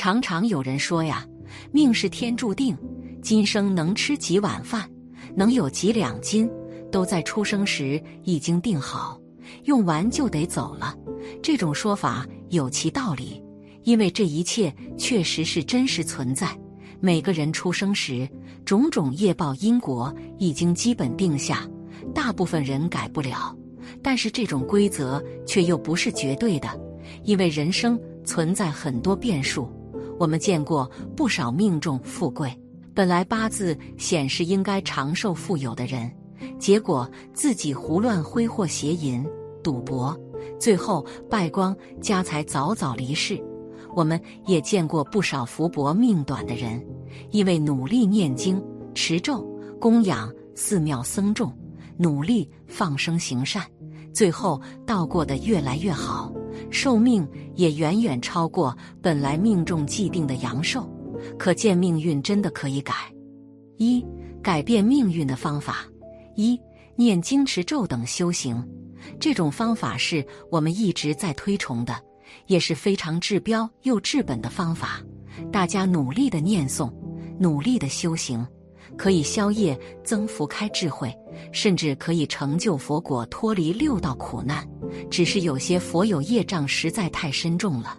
常常有人说呀，命是天注定，今生能吃几碗饭，能有几两金，都在出生时已经定好，用完就得走了。这种说法有其道理，因为这一切确实是真实存在。每个人出生时，种种业报因果已经基本定下，大部分人改不了。但是这种规则却又不是绝对的，因为人生存在很多变数。我们见过不少命中富贵，本来八字显示应该长寿富有的人，结果自己胡乱挥霍、邪淫、赌博，最后败光，家财早早离世。我们也见过不少福薄命短的人，因为努力念经、持咒、供养寺庙僧众，努力放生行善，最后倒过得越来越好。寿命也远远超过本来命中既定的阳寿，可见命运真的可以改。一改变命运的方法：一念经持咒等修行，这种方法是我们一直在推崇的，也是非常治标又治本的方法。大家努力的念诵，努力的修行。可以消业、增福、开智慧，甚至可以成就佛果，脱离六道苦难。只是有些佛友业障实在太深重了，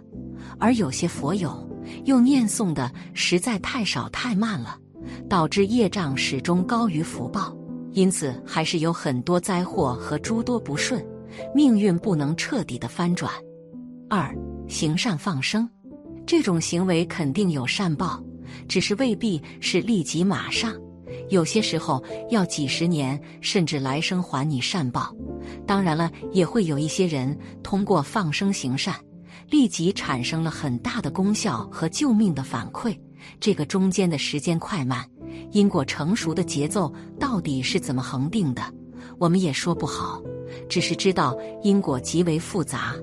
而有些佛友又念诵的实在太少太慢了，导致业障始终高于福报，因此还是有很多灾祸和诸多不顺，命运不能彻底的翻转。二行善放生，这种行为肯定有善报。只是未必是立即马上，有些时候要几十年甚至来生还你善报。当然了，也会有一些人通过放生行善，立即产生了很大的功效和救命的反馈。这个中间的时间快慢、因果成熟的节奏到底是怎么恒定的，我们也说不好。只是知道因果极为复杂，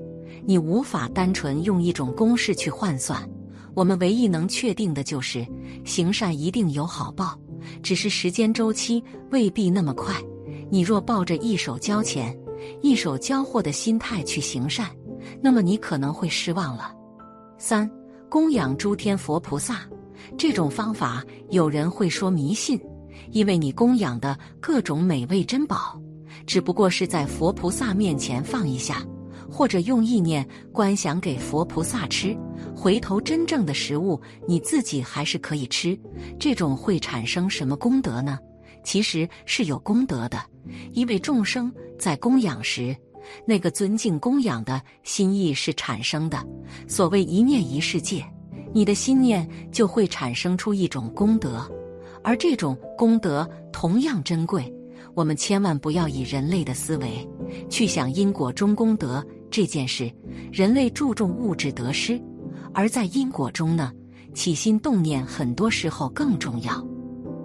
你无法单纯用一种公式去换算。我们唯一能确定的就是，行善一定有好报，只是时间周期未必那么快。你若抱着一手交钱、一手交货的心态去行善，那么你可能会失望了。三、供养诸天佛菩萨，这种方法有人会说迷信，因为你供养的各种美味珍宝，只不过是在佛菩萨面前放一下。或者用意念观想给佛菩萨吃，回头真正的食物你自己还是可以吃，这种会产生什么功德呢？其实是有功德的，因为众生在供养时，那个尊敬供养的心意是产生的。所谓一念一世界，你的心念就会产生出一种功德，而这种功德同样珍贵。我们千万不要以人类的思维去想因果中功德。这件事，人类注重物质得失，而在因果中呢，起心动念很多时候更重要。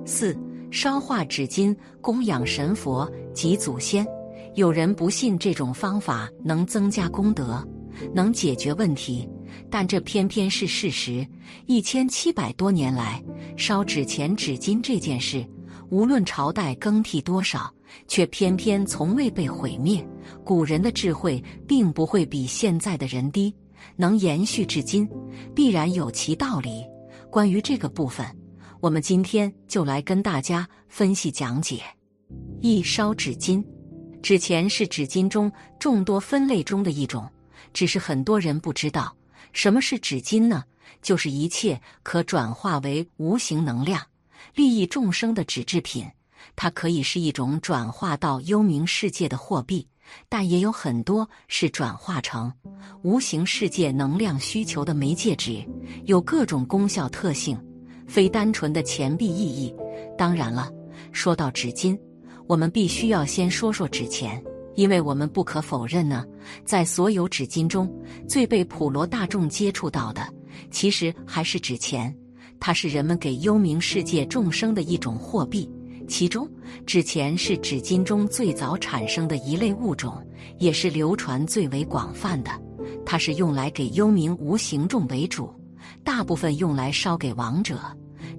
四烧化纸巾供养神佛及祖先，有人不信这种方法能增加功德，能解决问题，但这偏偏是事实。一千七百多年来，烧纸钱、纸巾这件事，无论朝代更替多少。却偏偏从未被毁灭。古人的智慧并不会比现在的人低，能延续至今，必然有其道理。关于这个部分，我们今天就来跟大家分析讲解。一烧纸巾，纸钱是纸巾中众多分类中的一种，只是很多人不知道什么是纸巾呢？就是一切可转化为无形能量、利益众生的纸制品。它可以是一种转化到幽冥世界的货币，但也有很多是转化成无形世界能量需求的媒介纸，有各种功效特性，非单纯的钱币意义。当然了，说到纸巾，我们必须要先说说纸钱，因为我们不可否认呢，在所有纸巾中最被普罗大众接触到的，其实还是纸钱，它是人们给幽冥世界众生的一种货币。其中，纸钱是纸巾中最早产生的一类物种，也是流传最为广泛的。它是用来给幽冥无形众为主，大部分用来烧给亡者。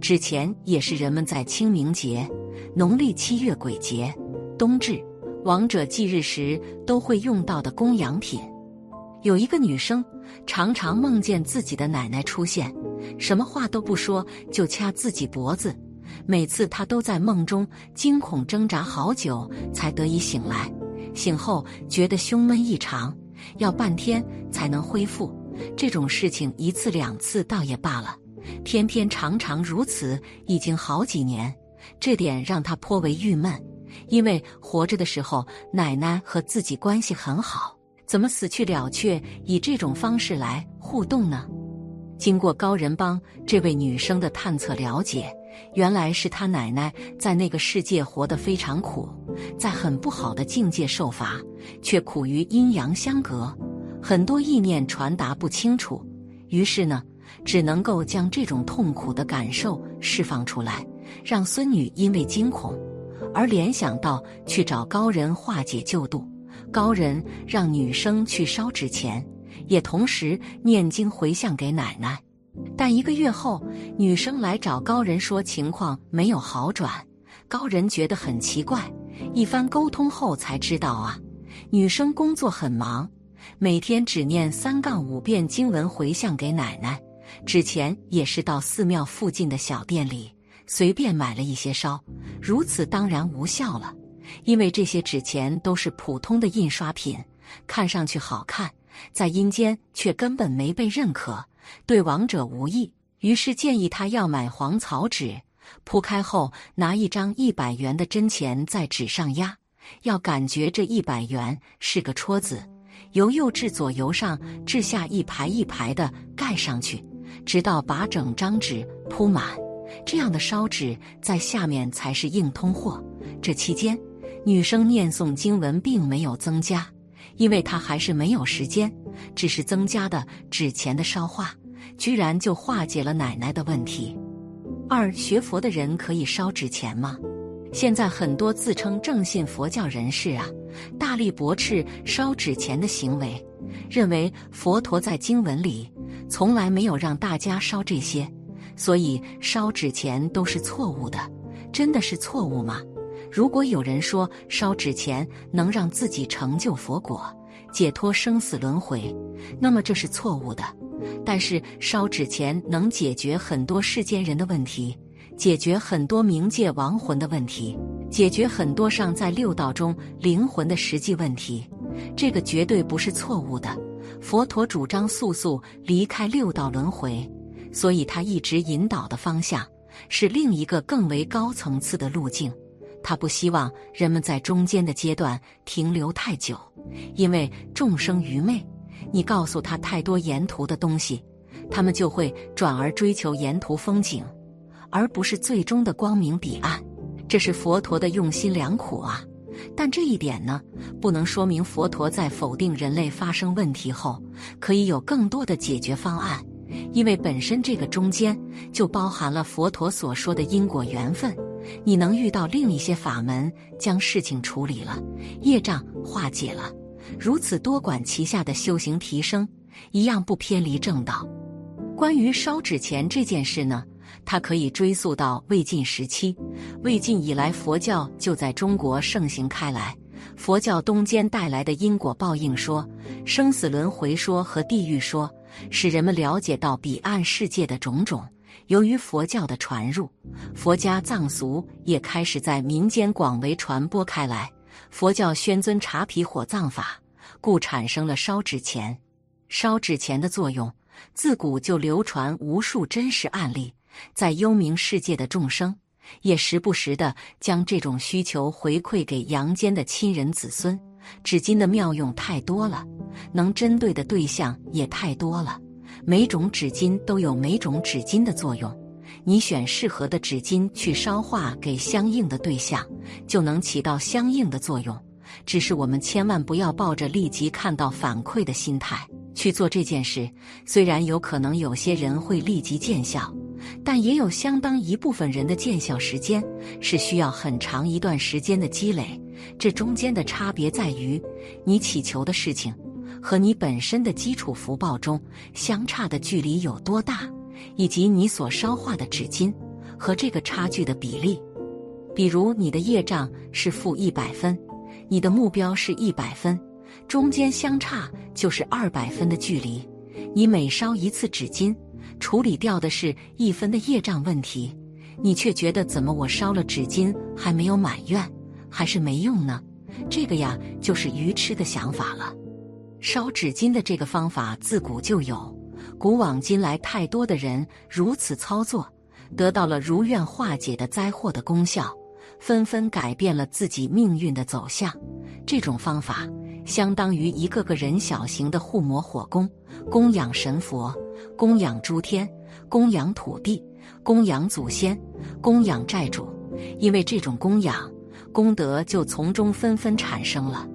纸钱也是人们在清明节、农历七月鬼节、冬至、亡者忌日时都会用到的供养品。有一个女生常常梦见自己的奶奶出现，什么话都不说就掐自己脖子。每次她都在梦中惊恐挣扎好久才得以醒来，醒后觉得胸闷异常，要半天才能恢复。这种事情一次两次倒也罢了，偏偏常常如此，已经好几年，这点让她颇为郁闷。因为活着的时候，奶奶和自己关系很好，怎么死去了却以这种方式来互动呢？经过高人帮这位女生的探测了解，原来是他奶奶在那个世界活得非常苦，在很不好的境界受罚，却苦于阴阳相隔，很多意念传达不清楚，于是呢，只能够将这种痛苦的感受释放出来，让孙女因为惊恐。而联想到去找高人化解救度，高人让女生去烧纸钱，也同时念经回向给奶奶。但一个月后，女生来找高人说情况没有好转，高人觉得很奇怪。一番沟通后才知道啊，女生工作很忙，每天只念三杠五遍经文回向给奶奶，纸钱也是到寺庙附近的小店里。随便买了一些烧，如此当然无效了，因为这些纸钱都是普通的印刷品，看上去好看，在阴间却根本没被认可，对亡者无益。于是建议他要买黄草纸，铺开后拿一张一百元的真钱在纸上压，要感觉这一百元是个戳子，由右至左，由上至下一排一排的盖上去，直到把整张纸铺满。这样的烧纸在下面才是硬通货。这期间，女生念诵经文并没有增加，因为他还是没有时间，只是增加的纸钱的烧化，居然就化解了奶奶的问题。二学佛的人可以烧纸钱吗？现在很多自称正信佛教人士啊，大力驳斥烧纸钱的行为，认为佛陀在经文里从来没有让大家烧这些。所以烧纸钱都是错误的，真的是错误吗？如果有人说烧纸钱能让自己成就佛果、解脱生死轮回，那么这是错误的。但是烧纸钱能解决很多世间人的问题，解决很多冥界亡魂的问题，解决很多尚在六道中灵魂的实际问题，这个绝对不是错误的。佛陀主张速速离开六道轮回。所以，他一直引导的方向是另一个更为高层次的路径。他不希望人们在中间的阶段停留太久，因为众生愚昧。你告诉他太多沿途的东西，他们就会转而追求沿途风景，而不是最终的光明彼岸。这是佛陀的用心良苦啊！但这一点呢，不能说明佛陀在否定人类发生问题后，可以有更多的解决方案。因为本身这个中间就包含了佛陀所说的因果缘分，你能遇到另一些法门，将事情处理了，业障化解了，如此多管齐下的修行提升，一样不偏离正道。关于烧纸钱这件事呢，它可以追溯到魏晋时期，魏晋以来佛教就在中国盛行开来。佛教东间带来的因果报应说、生死轮回说和地狱说。使人们了解到彼岸世界的种种。由于佛教的传入，佛家藏俗也开始在民间广为传播开来。佛教宣尊茶皮火葬法，故产生了烧纸钱。烧纸钱的作用，自古就流传无数真实案例。在幽冥世界的众生，也时不时的将这种需求回馈给阳间的亲人子孙。纸巾的妙用太多了，能针对的对象也太多了。每种纸巾都有每种纸巾的作用，你选适合的纸巾去烧化给相应的对象，就能起到相应的作用。只是我们千万不要抱着立即看到反馈的心态去做这件事。虽然有可能有些人会立即见效，但也有相当一部分人的见效时间是需要很长一段时间的积累。这中间的差别在于，你祈求的事情和你本身的基础福报中相差的距离有多大，以及你所烧化的纸巾和这个差距的比例。比如，你的业障是负一百分，你的目标是一百分，中间相差就是二百分的距离。你每烧一次纸巾，处理掉的是一分的业障问题，你却觉得怎么我烧了纸巾还没有满愿，还是没用呢？这个呀，就是愚痴的想法了。烧纸巾的这个方法自古就有，古往今来太多的人如此操作，得到了如愿化解的灾祸的功效，纷纷改变了自己命运的走向。这种方法相当于一个个人小型的护摩火宫，供养神佛，供养诸天，供养土地，供养祖先，供养债主，因为这种供养，功德就从中纷纷产生了。